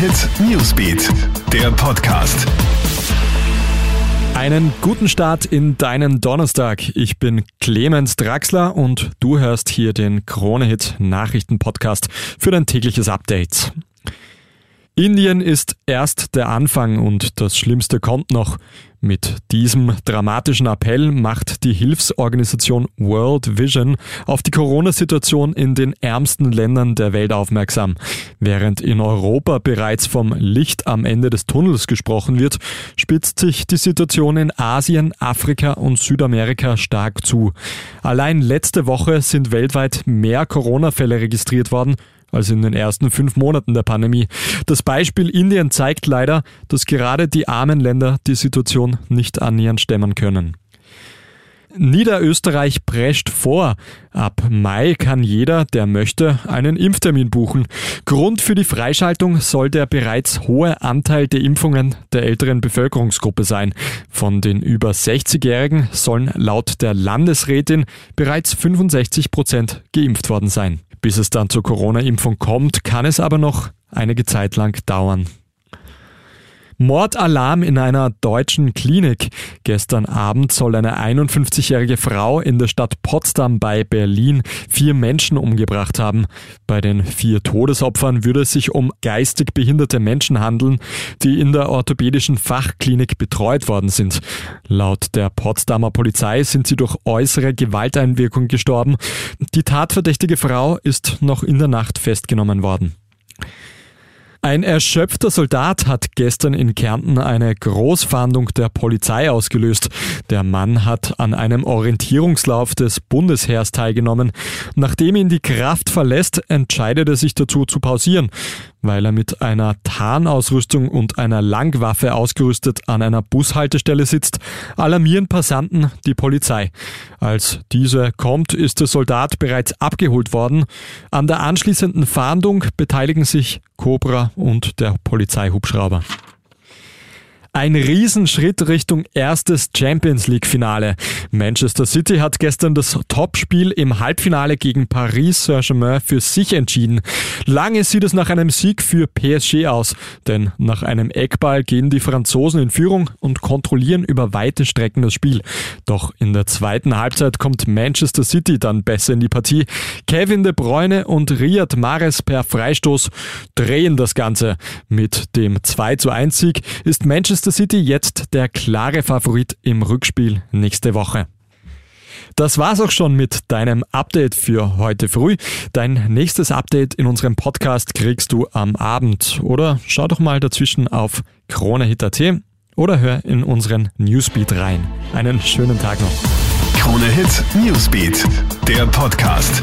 Hit Newsbeat, der Podcast. Einen guten Start in deinen Donnerstag. Ich bin Clemens Draxler und du hörst hier den Krone Hit Nachrichten Podcast für dein tägliches Update. Indien ist erst der Anfang und das Schlimmste kommt noch. Mit diesem dramatischen Appell macht die Hilfsorganisation World Vision auf die Corona-Situation in den ärmsten Ländern der Welt aufmerksam. Während in Europa bereits vom Licht am Ende des Tunnels gesprochen wird, spitzt sich die Situation in Asien, Afrika und Südamerika stark zu. Allein letzte Woche sind weltweit mehr Corona-Fälle registriert worden als in den ersten fünf Monaten der Pandemie. Das Beispiel Indien zeigt leider, dass gerade die armen Länder die Situation nicht annähernd stemmen können. Niederösterreich prescht vor. Ab Mai kann jeder, der möchte, einen Impftermin buchen. Grund für die Freischaltung soll der bereits hohe Anteil der Impfungen der älteren Bevölkerungsgruppe sein. Von den über 60-Jährigen sollen laut der Landesrätin bereits 65 Prozent geimpft worden sein. Bis es dann zur Corona-Impfung kommt, kann es aber noch einige Zeit lang dauern. Mordalarm in einer deutschen Klinik. Gestern Abend soll eine 51-jährige Frau in der Stadt Potsdam bei Berlin vier Menschen umgebracht haben. Bei den vier Todesopfern würde es sich um geistig behinderte Menschen handeln, die in der orthopädischen Fachklinik betreut worden sind. Laut der Potsdamer Polizei sind sie durch äußere Gewalteinwirkung gestorben. Die tatverdächtige Frau ist noch in der Nacht festgenommen worden. Ein erschöpfter Soldat hat gestern in Kärnten eine Großfahndung der Polizei ausgelöst. Der Mann hat an einem Orientierungslauf des Bundesheers teilgenommen. Nachdem ihn die Kraft verlässt, entscheidet er sich dazu zu pausieren weil er mit einer Tarnausrüstung und einer Langwaffe ausgerüstet an einer Bushaltestelle sitzt, alarmieren Passanten die Polizei. Als diese kommt, ist der Soldat bereits abgeholt worden. An der anschließenden Fahndung beteiligen sich Cobra und der Polizeihubschrauber. Ein Riesenschritt Richtung erstes Champions League Finale. Manchester City hat gestern das Topspiel im Halbfinale gegen Paris Saint-Germain für sich entschieden. Lange sieht es nach einem Sieg für PSG aus, denn nach einem Eckball gehen die Franzosen in Führung und kontrollieren über weite Strecken das Spiel. Doch in der zweiten Halbzeit kommt Manchester City dann besser in die Partie. Kevin De Bruyne und Riyad Mahrez per Freistoß drehen das Ganze. Mit dem 2 zu 1 Sieg ist Manchester Manchester City jetzt der klare Favorit im Rückspiel nächste Woche. Das war's auch schon mit deinem Update für heute früh. Dein nächstes Update in unserem Podcast kriegst du am Abend oder schau doch mal dazwischen auf KroneHit.at oder hör in unseren Newsbeat rein. Einen schönen Tag noch. KroneHit Newsbeat, der Podcast.